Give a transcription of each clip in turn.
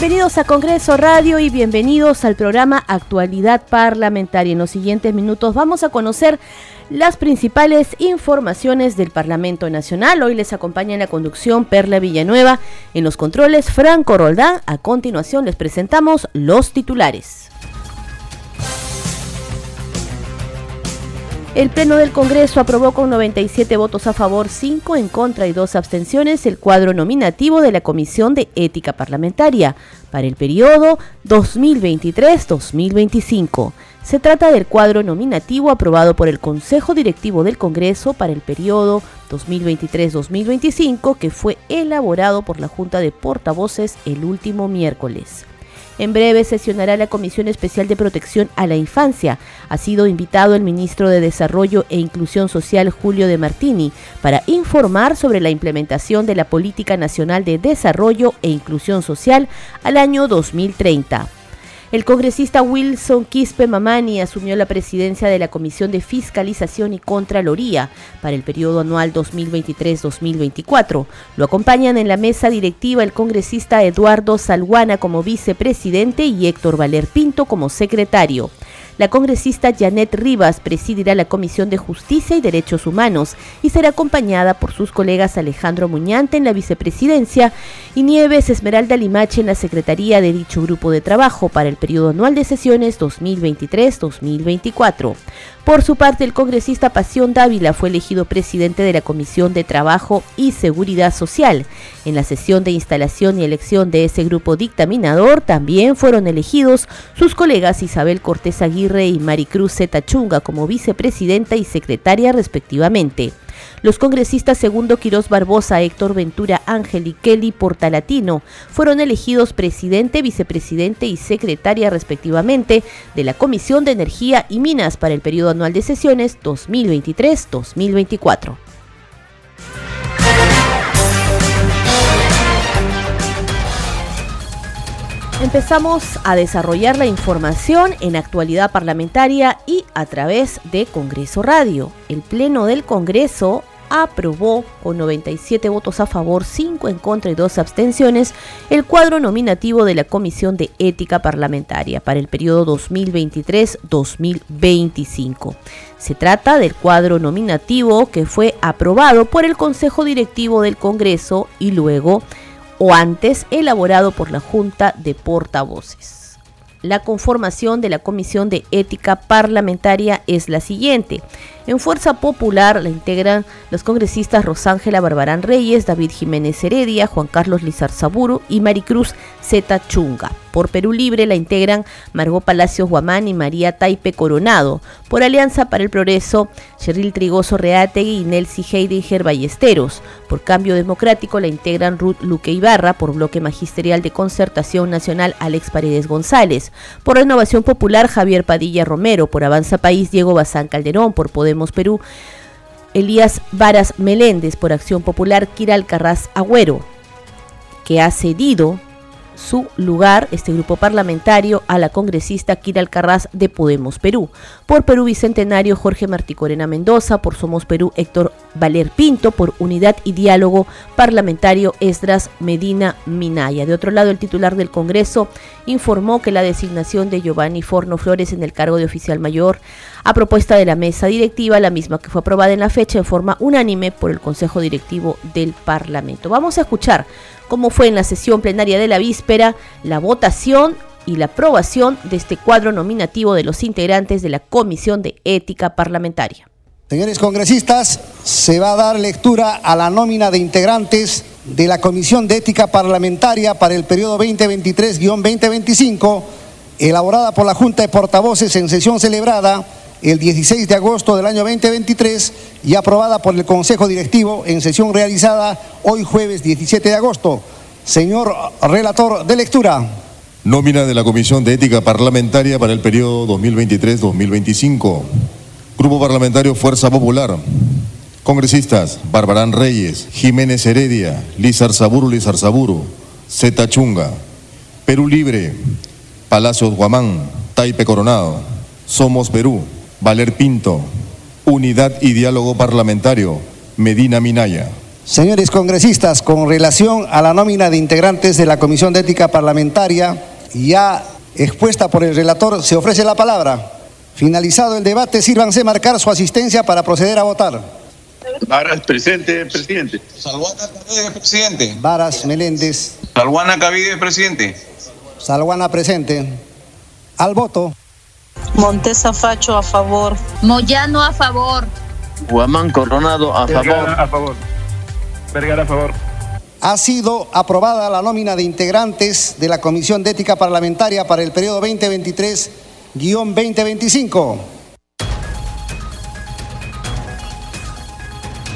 Bienvenidos a Congreso Radio y bienvenidos al programa Actualidad Parlamentaria. En los siguientes minutos vamos a conocer las principales informaciones del Parlamento Nacional. Hoy les acompaña en la conducción Perla Villanueva, en los controles Franco Roldán. A continuación les presentamos los titulares. El Pleno del Congreso aprobó con 97 votos a favor, 5 en contra y 2 abstenciones el cuadro nominativo de la Comisión de Ética Parlamentaria para el periodo 2023-2025. Se trata del cuadro nominativo aprobado por el Consejo Directivo del Congreso para el periodo 2023-2025 que fue elaborado por la Junta de Portavoces el último miércoles. En breve sesionará la Comisión Especial de Protección a la Infancia. Ha sido invitado el ministro de Desarrollo e Inclusión Social Julio de Martini para informar sobre la implementación de la Política Nacional de Desarrollo e Inclusión Social al año 2030. El congresista Wilson Quispe Mamani asumió la presidencia de la Comisión de Fiscalización y Contraloría para el periodo anual 2023-2024. Lo acompañan en la mesa directiva el congresista Eduardo Salguana como vicepresidente y Héctor Valer Pinto como secretario. La congresista Janet Rivas presidirá la Comisión de Justicia y Derechos Humanos y será acompañada por sus colegas Alejandro Muñante en la vicepresidencia y Nieves Esmeralda Limache en la secretaría de dicho grupo de trabajo para el periodo anual de sesiones 2023-2024. Por su parte, el congresista Pasión Dávila fue elegido presidente de la Comisión de Trabajo y Seguridad Social. En la sesión de instalación y elección de ese grupo dictaminador también fueron elegidos sus colegas Isabel Cortés Aguirre y Maricruz Zeta Chunga como vicepresidenta y secretaria respectivamente. Los congresistas Segundo Quirós Barbosa, Héctor Ventura Ángel y Kelly Portalatino fueron elegidos presidente, vicepresidente y secretaria respectivamente de la Comisión de Energía y Minas para el periodo anual de sesiones 2023-2024. Empezamos a desarrollar la información en actualidad parlamentaria y a través de Congreso Radio. El Pleno del Congreso aprobó con 97 votos a favor, 5 en contra y 2 abstenciones el cuadro nominativo de la Comisión de Ética Parlamentaria para el periodo 2023-2025. Se trata del cuadro nominativo que fue aprobado por el Consejo Directivo del Congreso y luego o antes elaborado por la Junta de Portavoces. La conformación de la Comisión de Ética Parlamentaria es la siguiente. En Fuerza Popular la integran los congresistas Rosángela Barbarán Reyes, David Jiménez Heredia, Juan Carlos Lizar-Saburo y Maricruz Zeta Chunga. Por Perú Libre la integran Margot Palacios Guamán y María Taipe Coronado. Por Alianza para el Progreso, Cheryl Trigoso Reategui y Nelsi Heidinger Ballesteros. Por Cambio Democrático la integran Ruth Luque Ibarra. Por Bloque Magisterial de Concertación Nacional, Alex Paredes González. Por Renovación Popular, Javier Padilla Romero. Por Avanza País, Diego Bazán Calderón. Por Podemos Perú, Elías Varas Meléndez por Acción Popular, Kiral Carras Agüero, que ha cedido su lugar, este grupo parlamentario, a la congresista Kira Alcarraz de Podemos Perú. Por Perú Bicentenario, Jorge Martí Corena Mendoza. Por Somos Perú, Héctor Valer Pinto. Por Unidad y Diálogo Parlamentario, Esdras Medina Minaya. De otro lado, el titular del Congreso informó que la designación de Giovanni Forno Flores en el cargo de oficial mayor a propuesta de la mesa directiva, la misma que fue aprobada en la fecha en forma unánime por el Consejo Directivo del Parlamento. Vamos a escuchar cómo fue en la sesión plenaria de la víspera la votación y la aprobación de este cuadro nominativo de los integrantes de la Comisión de Ética Parlamentaria. Señores congresistas, se va a dar lectura a la nómina de integrantes de la Comisión de Ética Parlamentaria para el periodo 2023-2025, elaborada por la Junta de Portavoces en sesión celebrada el 16 de agosto del año 2023 y aprobada por el Consejo Directivo en sesión realizada hoy jueves 17 de agosto. Señor relator de lectura. Nómina de la Comisión de Ética Parlamentaria para el periodo 2023-2025. Grupo Parlamentario Fuerza Popular. Congresistas Barbarán Reyes, Jiménez Heredia, Lizar Saburo Lizar Saburo, Zeta Chunga, Perú Libre, Palacios Guamán, Taipe Coronado, Somos Perú, Valer Pinto, Unidad y Diálogo Parlamentario, Medina Minaya. Señores congresistas, con relación a la nómina de integrantes de la Comisión de Ética Parlamentaria, ya expuesta por el relator, se ofrece la palabra. Finalizado el debate, sírvanse marcar su asistencia para proceder a votar. Varas, presente, presidente. Salguana Cavide, presidente. Varas, Meléndez. Salguana Cavide, presidente. Salguana, presente. Al voto. Montesa Facho, a favor. Moyano, a favor. Guamán Coronado, a favor. A favor. Vergara, a favor. Ha sido aprobada la nómina de integrantes de la Comisión de Ética Parlamentaria para el periodo 2023-2025.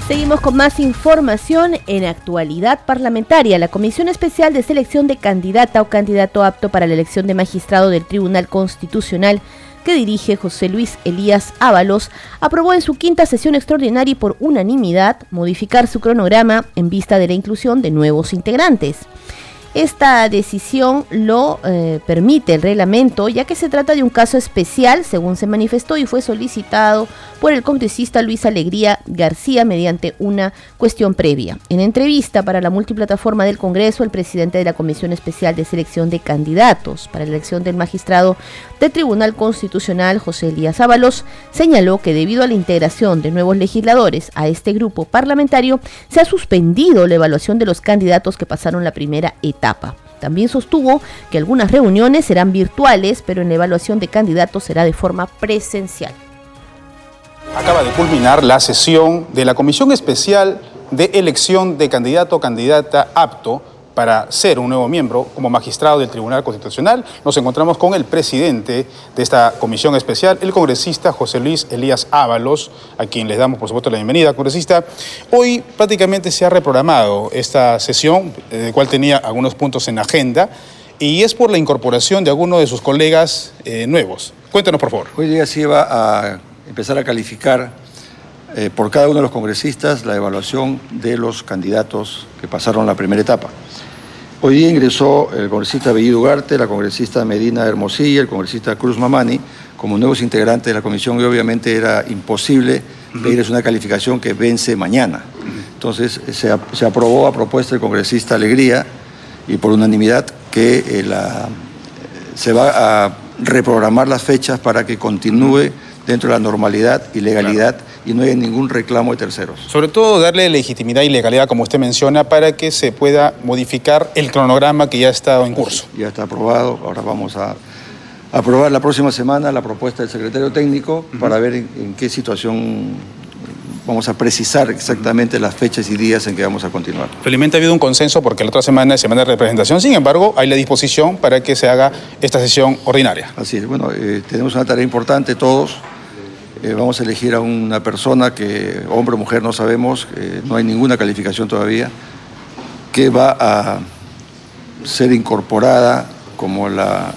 Seguimos con más información en actualidad parlamentaria. La Comisión Especial de Selección de Candidata o Candidato Apto para la Elección de Magistrado del Tribunal Constitucional que dirige José Luis Elías Ábalos, aprobó en su quinta sesión extraordinaria y por unanimidad modificar su cronograma en vista de la inclusión de nuevos integrantes. Esta decisión lo eh, permite el reglamento, ya que se trata de un caso especial, según se manifestó y fue solicitado por el congresista Luis Alegría García mediante una cuestión previa. En entrevista para la multiplataforma del Congreso, el presidente de la Comisión Especial de Selección de Candidatos para la elección del magistrado del Tribunal Constitucional, José Elías Ábalos, señaló que debido a la integración de nuevos legisladores a este grupo parlamentario, se ha suspendido la evaluación de los candidatos que pasaron la primera etapa también sostuvo que algunas reuniones serán virtuales, pero en la evaluación de candidatos será de forma presencial. Acaba de culminar la sesión de la Comisión Especial de Elección de Candidato o Candidata Apto para ser un nuevo miembro como magistrado del Tribunal Constitucional. Nos encontramos con el presidente de esta comisión especial, el congresista José Luis Elías Ábalos, a quien les damos por supuesto la bienvenida. Congresista, hoy prácticamente se ha reprogramado esta sesión, eh, de cual tenía algunos puntos en agenda, y es por la incorporación de algunos de sus colegas eh, nuevos. Cuéntanos, por favor. Hoy día se iba a empezar a calificar eh, por cada uno de los congresistas la evaluación de los candidatos que pasaron la primera etapa. Hoy día ingresó el congresista Bellido Ugarte, la congresista Medina Hermosilla, el congresista Cruz Mamani, como nuevos integrantes de la comisión y obviamente era imposible pedirles una calificación que vence mañana. Entonces se, se, aprobó a propuesta del congresista Alegría y por unanimidad que eh, la, se va a reprogramar las fechas para que continúe dentro de la normalidad y legalidad y no hay ningún reclamo de terceros. Sobre todo darle legitimidad y legalidad, como usted menciona, para que se pueda modificar el cronograma que ya ha estado en curso. Ya está aprobado, ahora vamos a aprobar la próxima semana la propuesta del secretario técnico para ver en, qué situación vamos a precisar exactamente las fechas y días en que vamos a continuar. Felizmente ha habido un consenso porque la otra semana es semana de representación, sin embargo hay la disposición para que se haga esta sesión ordinaria. Así es, bueno, eh, tenemos una tarea importante todos, eh, vamos a elegir a una persona que, hombre o mujer, no sabemos, eh, no hay ninguna calificación todavía, que va a ser incorporada como la,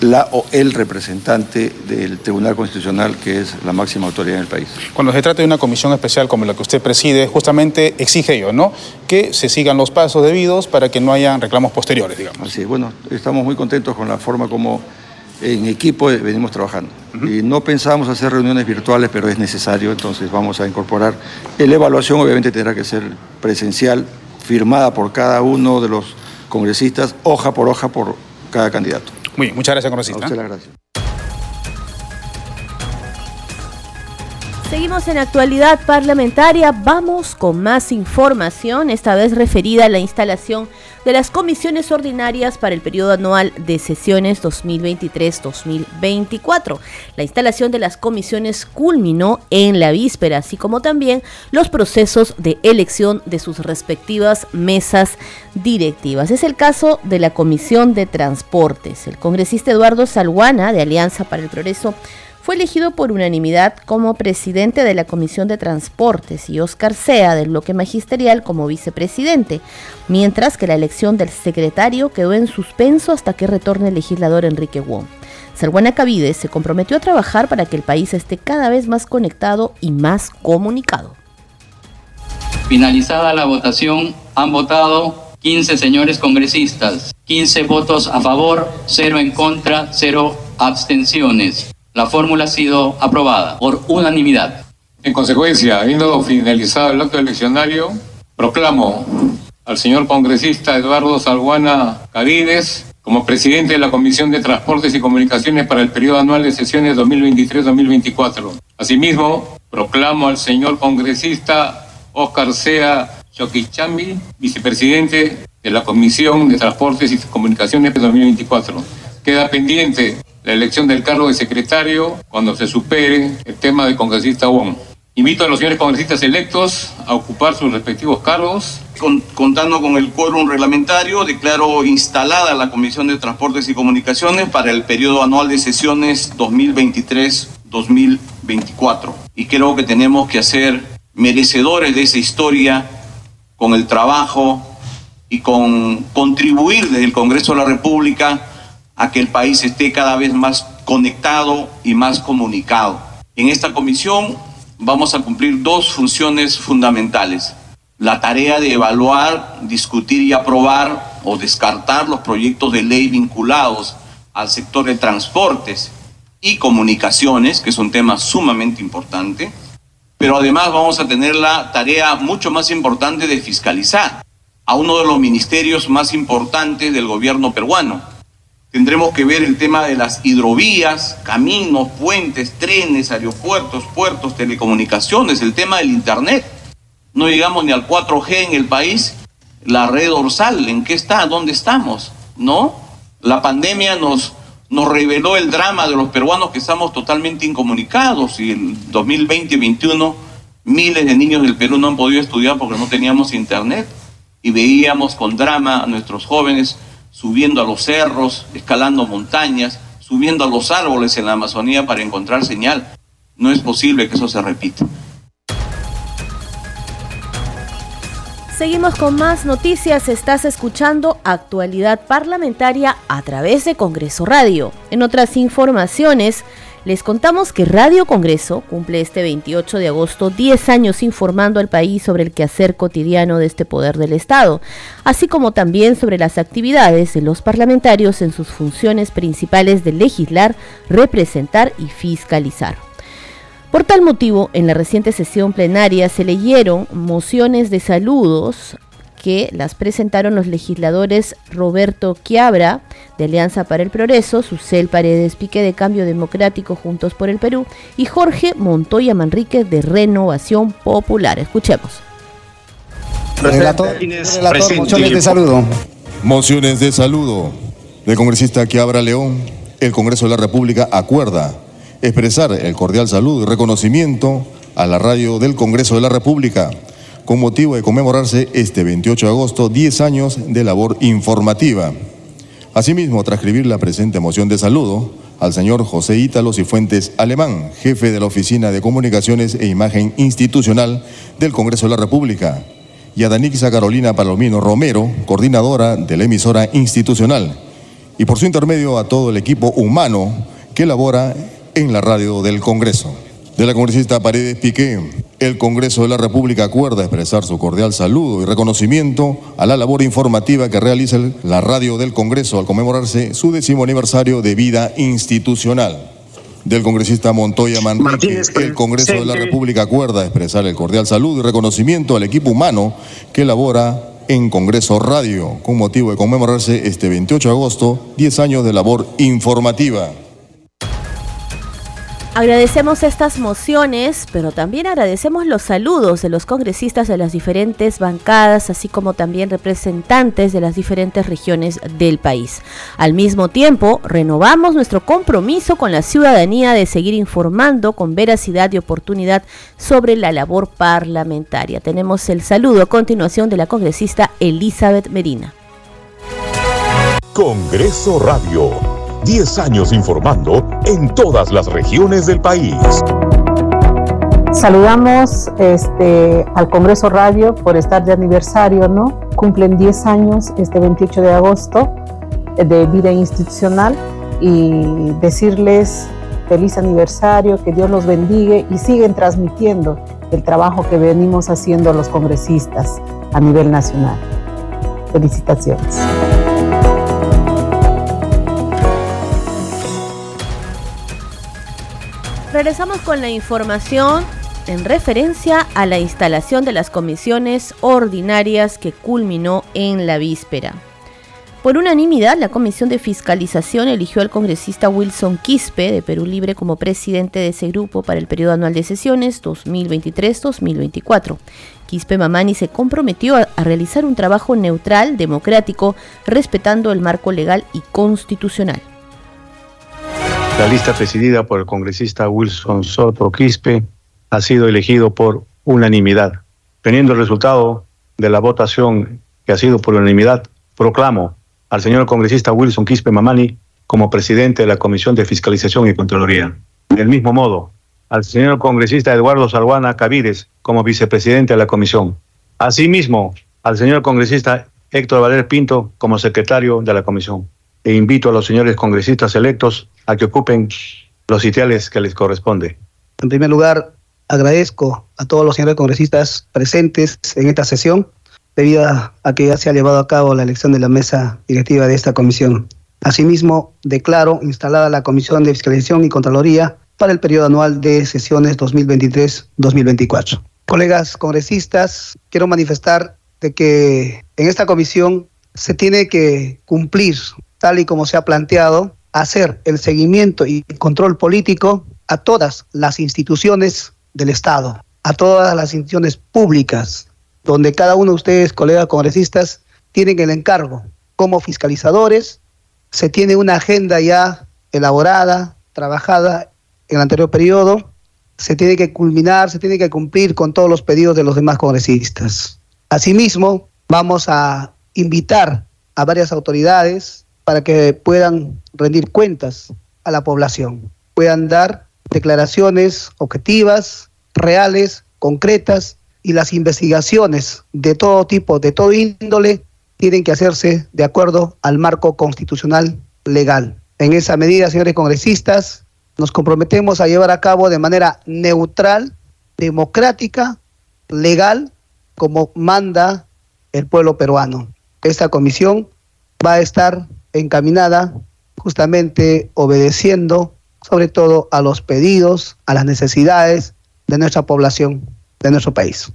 la o el representante del Tribunal Constitucional, que es la máxima autoridad en el país. Cuando se trata de una comisión especial como la que usted preside, justamente exige ello, ¿no? Que se sigan los pasos debidos para que no haya reclamos posteriores, digamos. Así es, bueno, estamos muy contentos con la forma como en equipo venimos trabajando. Y no pensábamos hacer reuniones virtuales, pero es necesario, entonces vamos a incorporar. La evaluación obviamente tendrá que ser presencial, firmada por cada uno de los congresistas, hoja por hoja por cada candidato. Muy bien, muchas gracias, congresista. A usted las gracias. Seguimos en actualidad parlamentaria, vamos con más información, esta vez referida a la instalación de las comisiones ordinarias para el periodo anual de sesiones 2023-2024. La instalación de las comisiones culminó en la víspera, así como también los procesos de elección de sus respectivas mesas directivas. Es el caso de la Comisión de Transportes. El congresista Eduardo Salguana, de Alianza para el Progreso, fue elegido por unanimidad como presidente de la Comisión de Transportes y Oscar Sea del bloque magisterial como vicepresidente, mientras que la elección del secretario quedó en suspenso hasta que retorne el legislador Enrique Wong. Serguana Cavide se comprometió a trabajar para que el país esté cada vez más conectado y más comunicado. Finalizada la votación, han votado 15 señores congresistas, 15 votos a favor, 0 en contra, 0 abstenciones. La fórmula ha sido aprobada por unanimidad. En consecuencia, habiendo finalizado el acto eleccionario, proclamo al señor congresista Eduardo Salguana Cadides como presidente de la Comisión de Transportes y Comunicaciones para el periodo anual de sesiones 2023-2024. Asimismo, proclamo al señor congresista Oscar Sea Choquichambi, vicepresidente de la Comisión de Transportes y Comunicaciones 2024. Queda pendiente la elección del cargo de secretario cuando se supere el tema del congresista Wong. Invito a los señores congresistas electos a ocupar sus respectivos cargos. contando con el quórum reglamentario, declaro instalada la Comisión de Transportes y Comunicaciones para el periodo anual de sesiones 2023-2024. Y creo que tenemos que hacer merecedores de esa historia con el trabajo y con contribuir desde el Congreso de la República a que el país esté cada vez más conectado y más comunicado. En esta comisión vamos a cumplir dos funciones fundamentales. La tarea de evaluar, discutir y aprobar o descartar los proyectos de ley vinculados al sector de transportes y comunicaciones, que es un tema sumamente importante, pero además vamos a tener la tarea mucho más importante de fiscalizar a uno de los ministerios más importantes del gobierno peruano. Tendremos que ver el tema de las hidrovías, caminos, puentes, trenes, aeropuertos, puertos, telecomunicaciones, el tema del Internet. No llegamos ni al 4G en el país. La red dorsal, ¿en qué está? ¿Dónde estamos? ¿No? La pandemia nos, nos reveló el drama de los peruanos que estamos totalmente incomunicados y el 2020-2021 miles de niños del Perú no han podido estudiar porque no teníamos internet y veíamos con drama a nuestros jóvenes subiendo a los cerros, escalando montañas, subiendo a los árboles en la Amazonía para encontrar señal. No es posible que eso se repita. Seguimos con más noticias. Estás escuchando actualidad parlamentaria a través de Congreso Radio. En otras informaciones, les contamos que Radio Congreso cumple este 28 de agosto 10 años informando al país sobre el quehacer cotidiano de este poder del Estado, así como también sobre las actividades de los parlamentarios en sus funciones principales de legislar, representar y fiscalizar. Por tal motivo, en la reciente sesión plenaria se leyeron mociones de saludos que las presentaron los legisladores Roberto Quiabra, de Alianza para el Progreso, Susel Paredes Pique de Cambio Democrático Juntos por el Perú y Jorge Montoya Manrique de Renovación Popular. Escuchemos. mociones de saludo. Mociones de saludo del congresista Quiabra León. El Congreso de la República acuerda expresar el cordial saludo y reconocimiento a la radio del Congreso de la República con motivo de conmemorarse este 28 de agosto 10 años de labor informativa. Asimismo, transcribir la presente moción de saludo al señor José Ítalo Cifuentes Alemán, jefe de la Oficina de Comunicaciones e Imagen Institucional del Congreso de la República, y a Danixa Carolina Palomino Romero, coordinadora de la emisora institucional, y por su intermedio a todo el equipo humano que labora en la radio del Congreso. De la congresista Paredes Piqué, el Congreso de la República acuerda expresar su cordial saludo y reconocimiento a la labor informativa que realiza la radio del Congreso al conmemorarse su décimo aniversario de vida institucional. Del congresista Montoya Manrique, el Congreso de la República acuerda expresar el cordial saludo y reconocimiento al equipo humano que labora en Congreso Radio, con motivo de conmemorarse este 28 de agosto 10 años de labor informativa. Agradecemos estas mociones, pero también agradecemos los saludos de los congresistas de las diferentes bancadas, así como también representantes de las diferentes regiones del país. Al mismo tiempo, renovamos nuestro compromiso con la ciudadanía de seguir informando con veracidad y oportunidad sobre la labor parlamentaria. Tenemos el saludo a continuación de la congresista Elizabeth Medina. Congreso Radio 10 años informando en todas las regiones del país. Saludamos este, al Congreso Radio por estar de aniversario, ¿no? Cumplen 10 años este 28 de agosto de vida institucional y decirles feliz aniversario, que Dios los bendiga y siguen transmitiendo el trabajo que venimos haciendo los congresistas a nivel nacional. Felicitaciones. Regresamos con la información en referencia a la instalación de las comisiones ordinarias que culminó en la víspera. Por unanimidad, la Comisión de Fiscalización eligió al congresista Wilson Quispe de Perú Libre como presidente de ese grupo para el periodo anual de sesiones 2023-2024. Quispe Mamani se comprometió a, a, realizar un trabajo neutral, democrático, respetando el marco legal y constitucional. La lista presidida por el congresista Wilson Soto Quispe ha sido elegido por unanimidad. Teniendo el resultado de la votación que ha sido por unanimidad, proclamo al señor congresista Wilson Quispe Mamani como presidente de la Comisión de Fiscalización y Contraloría. Del mismo modo, al señor congresista Eduardo Salguana Cavires como vicepresidente de la comisión. Asimismo, al señor congresista Héctor Valer Pinto como secretario de la comisión. E invito a los señores congresistas electos a que ocupen los sitiales que les corresponde. En primer lugar, agradezco a todos los señores congresistas presentes en esta sesión debido a, que ya se ha llevado a cabo la elección de la mesa directiva de esta comisión. Asimismo, declaro instalada la Comisión de Fiscalización y Contraloría para el periodo anual de sesiones 2023-2024. Colegas congresistas, quiero manifestar de que en esta comisión se tiene que cumplir, tal y como se ha planteado, hacer el seguimiento y control político a todas las instituciones del Estado, a todas las instituciones públicas, donde cada uno de ustedes, colegas congresistas, tienen el encargo como fiscalizadores. Se tiene una agenda ya elaborada, trabajada en el anterior periodo. Se tiene que culminar, se tiene que cumplir con todos los pedidos de los demás congresistas. Asimismo, vamos a invitar a varias autoridades para que puedan rendir cuentas a la población, puedan dar declaraciones objetivas, reales, concretas y las investigaciones de todo tipo, de todo índole, tienen que hacerse de acuerdo al marco constitucional legal. En esa medida, señores congresistas, nos comprometemos a llevar a cabo de manera neutral, democrática, legal, como manda el pueblo peruano. Esta comisión va a estar encaminada justamente obedeciendo sobre todo a los pedidos, a las necesidades de nuestra población, de nuestro país.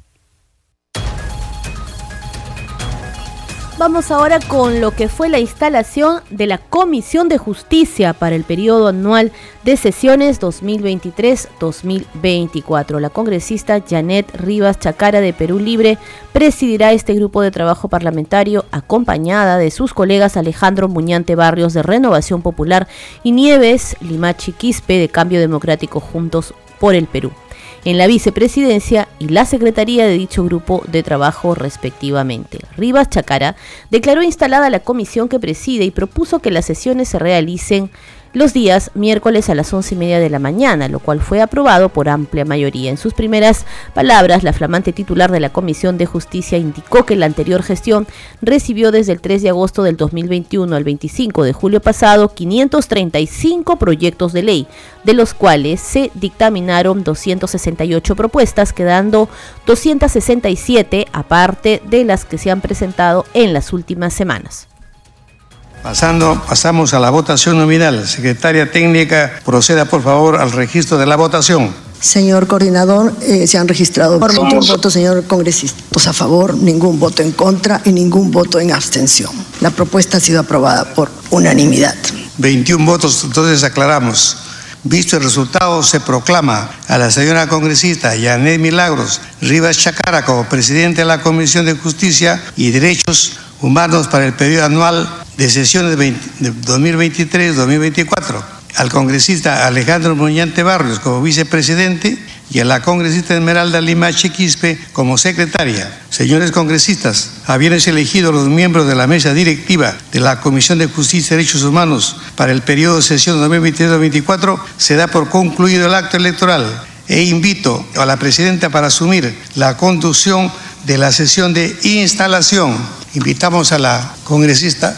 Vamos ahora con lo que fue la instalación de la Comisión de Justicia para el periodo anual de sesiones 2023-2024. La congresista Janet Rivas Chacara de Perú Libre presidirá este grupo de trabajo parlamentario acompañada de sus colegas Alejandro Muñante Barrios de Renovación Popular y Nieves Limachi Quispe de Cambio Democrático Juntos por el Perú en la vicepresidencia y la secretaría de dicho grupo de trabajo respectivamente. Rivas Chacara declaró instalada la comisión que preside y propuso que las sesiones se realicen los días miércoles a las once y media de la mañana, lo cual fue aprobado por amplia mayoría. En sus primeras palabras, la flamante titular de la Comisión de Justicia indicó que la anterior gestión recibió desde el 3 de agosto del 2021 al 25 de julio pasado 535 proyectos de ley, de los cuales se dictaminaron 268 propuestas, quedando 267 aparte de las que se han presentado en las últimas semanas. Pasando, pasamos a la votación nominal. Secretaria técnica, proceda por favor al registro de la votación. Señor coordinador, eh, se han registrado 21 votos, señor congresista. Votos a favor, ningún voto en contra y ningún voto en abstención. La propuesta ha sido aprobada por unanimidad. 21 votos, entonces aclaramos. Visto el resultado, se proclama a la señora congresista Yanet Milagros Rivas Chacara como presidente de la Comisión de Justicia y Derechos Humanos para el periodo anual de sesiones de 2023-2024, al congresista Alejandro Muñante Barrios como vicepresidente y a la congresista Esmeralda Lima Chequispe como secretaria. Señores congresistas, habiéndose elegido los miembros de la mesa directiva de la Comisión de Justicia y Derechos Humanos para el periodo de sesión 2023-2024, se da por concluido el acto electoral e invito a la presidenta para asumir la conducción de la sesión de instalación. Invitamos a la congresista.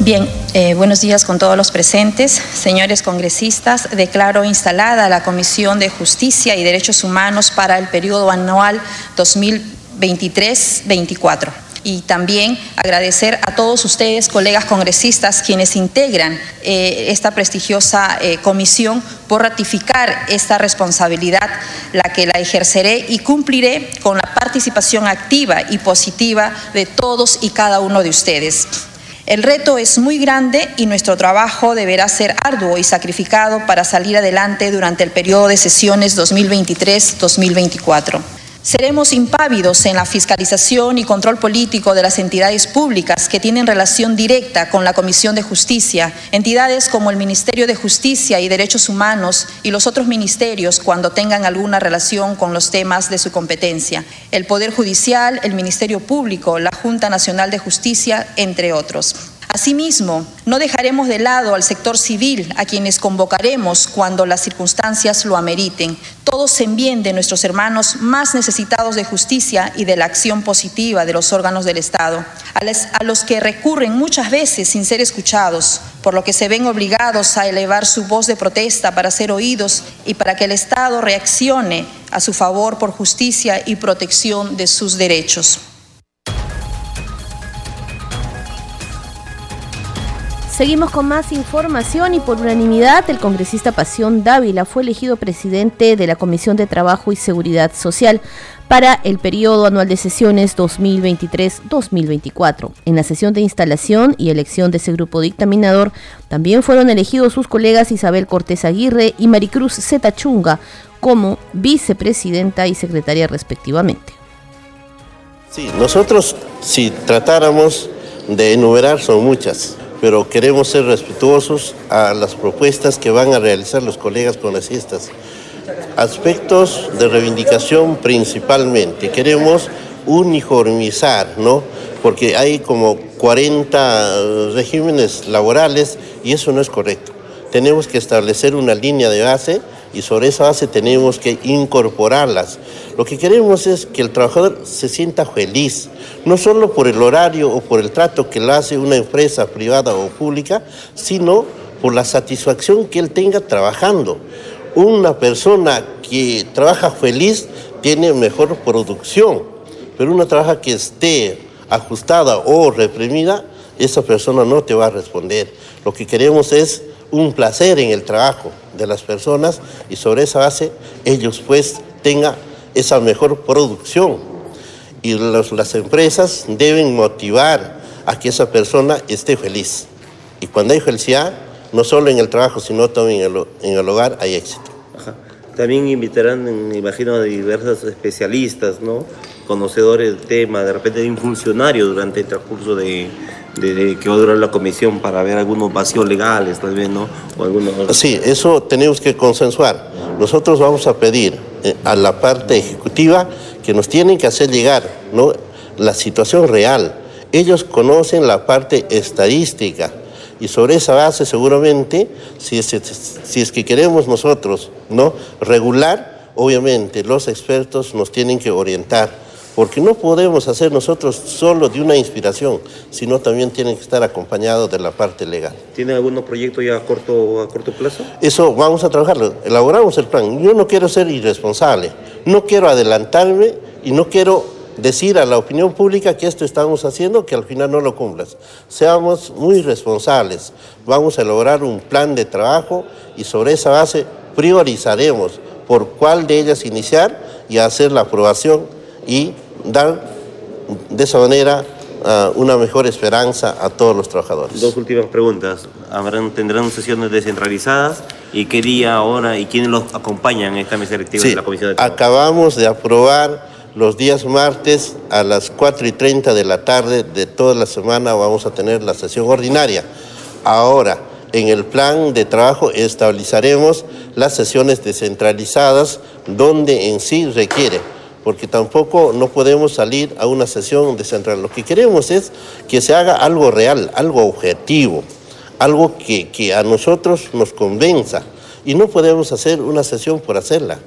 Bien, eh, buenos días con todos los presentes. Señores congresistas, declaro instalada la Comisión de Justicia y Derechos Humanos para el periodo anual 2023-24 y también agradecer a todos ustedes, colegas congresistas, quienes integran eh, esta prestigiosa eh, comisión por ratificar esta responsabilidad, la que la ejerceré y cumpliré con la participación activa y positiva de todos y cada uno de ustedes. El reto es muy grande y nuestro trabajo deberá ser arduo y sacrificado para salir adelante durante el periodo de sesiones 2023-2024. Seremos impávidos en la fiscalización y control político de las entidades públicas que tienen relación directa con la Comisión de Justicia, entidades como el Ministerio de Justicia y Derechos Humanos y los otros ministerios cuando tengan alguna relación con los temas de su competencia, el Poder Judicial, el Ministerio Público, la Junta Nacional de Justicia, entre otros. Asimismo, no dejaremos de lado al sector civil, a quienes convocaremos cuando las circunstancias lo ameriten, todos en bien de nuestros hermanos más necesitados de justicia y de la acción positiva de los órganos del Estado, a los que recurren muchas veces sin ser escuchados, por lo que se ven obligados a elevar su voz de protesta para ser oídos y para que el Estado reaccione a su favor por justicia y protección de sus derechos. Seguimos con más información y por unanimidad el congresista Pasión Dávila fue elegido presidente de la Comisión de Trabajo y Seguridad Social para el periodo anual de sesiones 2023-2024. En la sesión de instalación y elección de ese grupo dictaminador también fueron elegidos sus colegas Isabel Cortés Aguirre y Maricruz Zeta Chunga como vicepresidenta y secretaria respectivamente. Sí, nosotros si tratáramos de enumerar son muchas pero queremos ser respetuosos a las propuestas que van a realizar los colegas congresistas. Aspectos de reivindicación principalmente. Queremos uniformizar, ¿no? Porque hay como 40 regímenes laborales y eso no es correcto. Tenemos que establecer una línea de base y sobre esa base tenemos que incorporarlas. Lo que queremos es que el trabajador se sienta feliz, no solo por el horario o por el trato que le hace una empresa privada o pública, sino por la satisfacción que él tenga trabajando. Una persona que trabaja feliz tiene mejor producción, pero una trabaja que esté ajustada o reprimida, esa persona no te va a responder. Lo que queremos es un placer en el trabajo de las personas y sobre esa base ellos pues tengan esa mejor producción. Y las empresas deben motivar a que esa persona esté feliz. Y cuando hay felicidad, no solo en el trabajo, sino también en el, en el hogar hay éxito. También invitarán, me imagino, a diversos especialistas, ¿no? Conocedores del tema, de repente de un funcionario durante el transcurso de, de, que va a durar la comisión para ver algunos vacíos legales, tal ¿no? O algunos... Sí, eso tenemos que consensuar. Nosotros vamos a pedir eh, a la parte ejecutiva que nos tienen que hacer llegar ¿no? la situación real. Ellos conocen la parte estadística y sobre esa base seguramente, si es, si es que queremos nosotros ¿no? regular, obviamente los expertos nos tienen que orientar porque no podemos hacer nosotros solo de una inspiración, sino también tienen que estar acompañados de la parte legal. ¿Tiene algunos proyectos ya a corto, a corto plazo? Eso vamos a trabajarlo, elaboramos el plan. Yo no quiero ser irresponsable, no quiero adelantarme y no quiero decir a la opinión pública que esto estamos haciendo, que al final no lo cumplas. Seamos muy responsables, vamos a elaborar un plan de trabajo y sobre esa base priorizaremos por cuál de ellas iniciar y hacer la aprobación y dar de esa manera ah, una mejor esperanza a todos los trabajadores. Dos últimas preguntas. ¿Habrán, ¿Tendrán sesiones descentralizadas? ¿Y qué día, ahora y quiénes los acompañan en esta mesa directiva de la Comisión de Trabajo? Acabamos de aprobar los días martes a las 4 y 30 de la tarde de toda la semana vamos a tener la sesión ordinaria. Ahora, en el plan de trabajo estabilizaremos las sesiones descentralizadas donde en sí requiere porque tampoco no podemos salir a una sesión de central. Lo que queremos es que se haga algo real, algo objetivo, algo que, que a nosotros nos convenza. Y no podemos hacer una sesión por hacerla.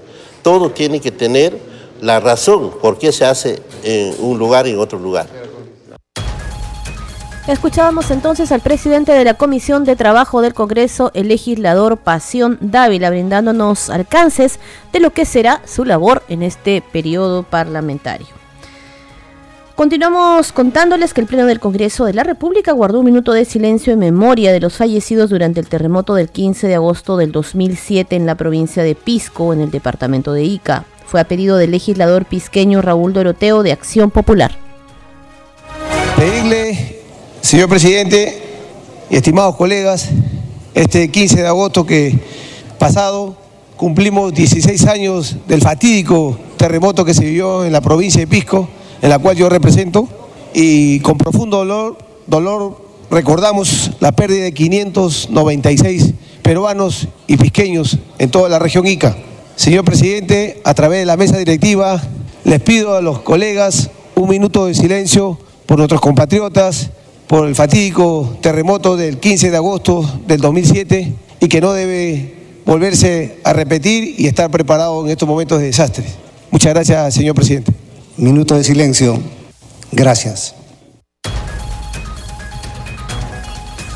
Todo tiene que tener la razón por qué se hace en un lugar y en otro lugar. Escuchábamos entonces al presidente de la Comisión de Trabajo del Congreso, el legislador Pasión Dávila, brindándonos alcances de lo que será su labor en este periodo parlamentario. Continuamos contándoles que el Pleno del Congreso de la República guardó un minuto de silencio en memoria de los fallecidos durante el terremoto del 15 de agosto del 2007 en la provincia de Pisco, en el departamento de Ica. Fue a pedido del legislador pisqueño Raúl Doroteo de Acción Popular. Pedirle, señor presidente y estimados colegas, este 15 de agosto que pasado cumplimos 16 años del fatídico terremoto que se vivió en la provincia de Pisco en la cual yo represento, y con profundo dolor, dolor recordamos la pérdida de 596 peruanos y pisqueños en toda la región Ica. Señor presidente, a través de la mesa directiva, les pido a los colegas un minuto de silencio por nuestros compatriotas, por el fatídico terremoto del 15 de agosto del 2007 y que no debe volverse a repetir y estar preparado en estos momentos de desastre. Muchas gracias, señor presidente. Minuto de silencio. Gracias.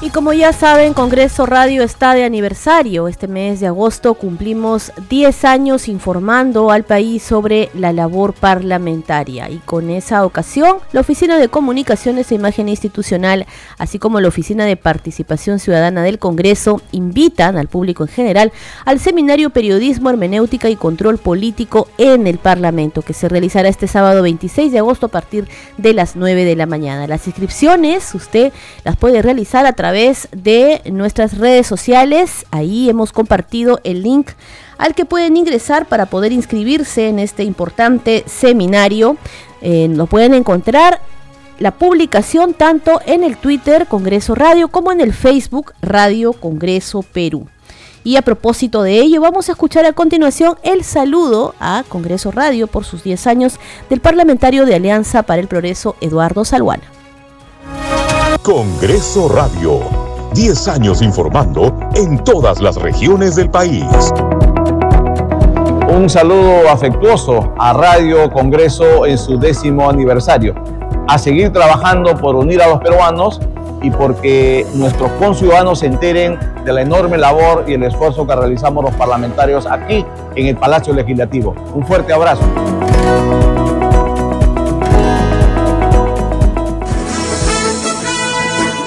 Y como ya saben, Congreso Radio está de aniversario. Este mes de agosto cumplimos 10 años informando al país sobre la labor parlamentaria. Y con esa ocasión, la Oficina de Comunicaciones e Imagen Institucional, así como la Oficina de Participación Ciudadana del Congreso, invitan al público en general al seminario Periodismo, Hermenéutica y Control Político en el Parlamento, que se realizará este sábado 26 de agosto a partir de las 9 de la mañana. Las inscripciones usted las puede realizar a través de nuestras redes sociales. Ahí hemos compartido el link al que pueden ingresar para poder inscribirse en este importante seminario. Eh, lo pueden encontrar la publicación tanto en el Twitter Congreso Radio como en el Facebook Radio Congreso Perú. Y a propósito de ello, vamos a escuchar a continuación el saludo a Congreso Radio por sus 10 años del parlamentario de Alianza para el Progreso Eduardo Salguana. Congreso Radio. 10 años informando en todas las regiones del país. Un saludo afectuoso a Radio Congreso en su décimo aniversario. A seguir trabajando por unir a los peruanos y porque nuestros conciudadanos se enteren de la enorme labor y el esfuerzo que realizamos los parlamentarios aquí en el Palacio Legislativo. Un fuerte abrazo.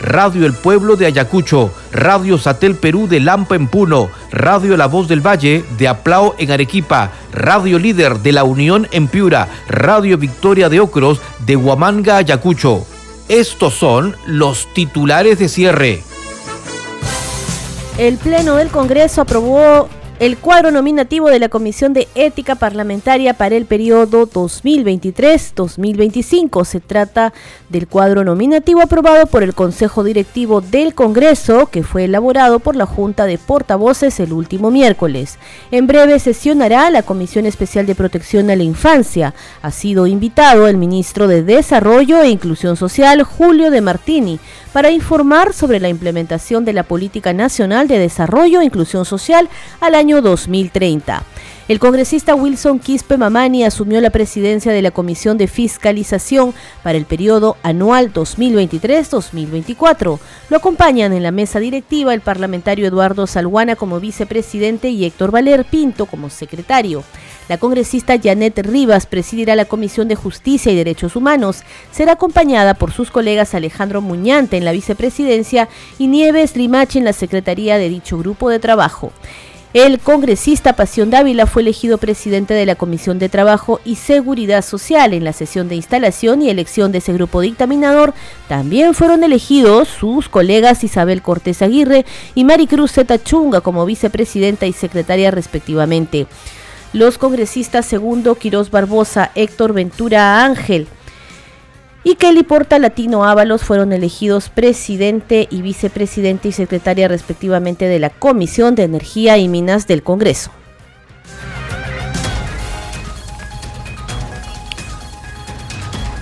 Radio El Pueblo de Ayacucho, Radio Satel Perú de Lampa en Puno, Radio La Voz del Valle de Aplao en Arequipa, Radio Líder de La Unión en Piura, Radio Victoria de Ocros de Huamanga, Ayacucho. Estos son los titulares de cierre. El Pleno del Congreso aprobó el cuadro nominativo de la Comisión de Ética Parlamentaria para el periodo 2023-2025. Se trata del cuadro nominativo aprobado por el Consejo Directivo del Congreso, que fue elaborado por la Junta de Portavoces el último miércoles. En breve sesionará la Comisión Especial de Protección a la Infancia. Ha sido invitado el ministro de Desarrollo e Inclusión Social, Julio de Martini, para informar sobre la implementación de la Política Nacional de Desarrollo e Inclusión Social al año 2030. El congresista Wilson Quispe Mamani asumió la presidencia de la Comisión de Fiscalización para el periodo anual 2023-2024. Lo acompañan en la mesa directiva el parlamentario Eduardo Salguana como vicepresidente y Héctor Valer Pinto como secretario. La congresista Janet Rivas presidirá la Comisión de Justicia y Derechos Humanos. Será acompañada por sus colegas Alejandro Muñante en la vicepresidencia y Nieves Limache en la secretaría de dicho grupo de trabajo. El congresista Pasión Dávila fue elegido presidente de la Comisión de Trabajo y Seguridad Social en la sesión de instalación y elección de ese grupo dictaminador. También fueron elegidos sus colegas Isabel Cortés Aguirre y Maricruz Zeta Chunga como vicepresidenta y secretaria respectivamente. Los congresistas segundo Quirós Barbosa, Héctor Ventura Ángel, y Kelly Porta Latino Ábalos fueron elegidos presidente y vicepresidente y secretaria respectivamente de la Comisión de Energía y Minas del Congreso.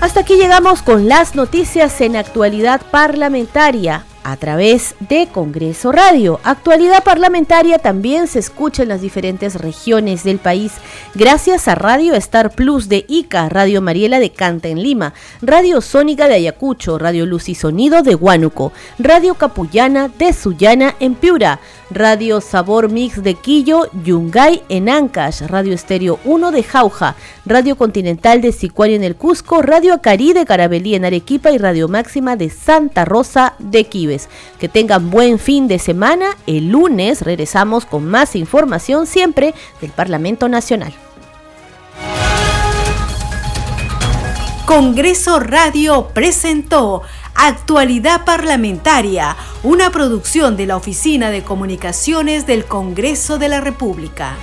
Hasta aquí llegamos con las noticias en actualidad parlamentaria a través de Congreso Radio. Actualidad parlamentaria también se escucha en las diferentes regiones del país gracias a Radio Star Plus de Ica, Radio Mariela de Canta en Lima, Radio Sónica de Ayacucho, Radio Luz y Sonido de Huánuco, Radio Capullana de Sullana en Piura, Radio Sabor Mix de Quillo, Yungay en Ancash, Radio Estéreo 1 de Jauja, Radio Continental de Sicuario en el Cusco, Radio Acari de Carabelí en Arequipa y Radio Máxima de Santa Rosa de Que tengan buen fin de semana. El lunes regresamos con más información siempre del Parlamento Nacional. Congreso Radio presentó Actualidad Parlamentaria, una producción de la Oficina de Comunicaciones del Congreso de la República.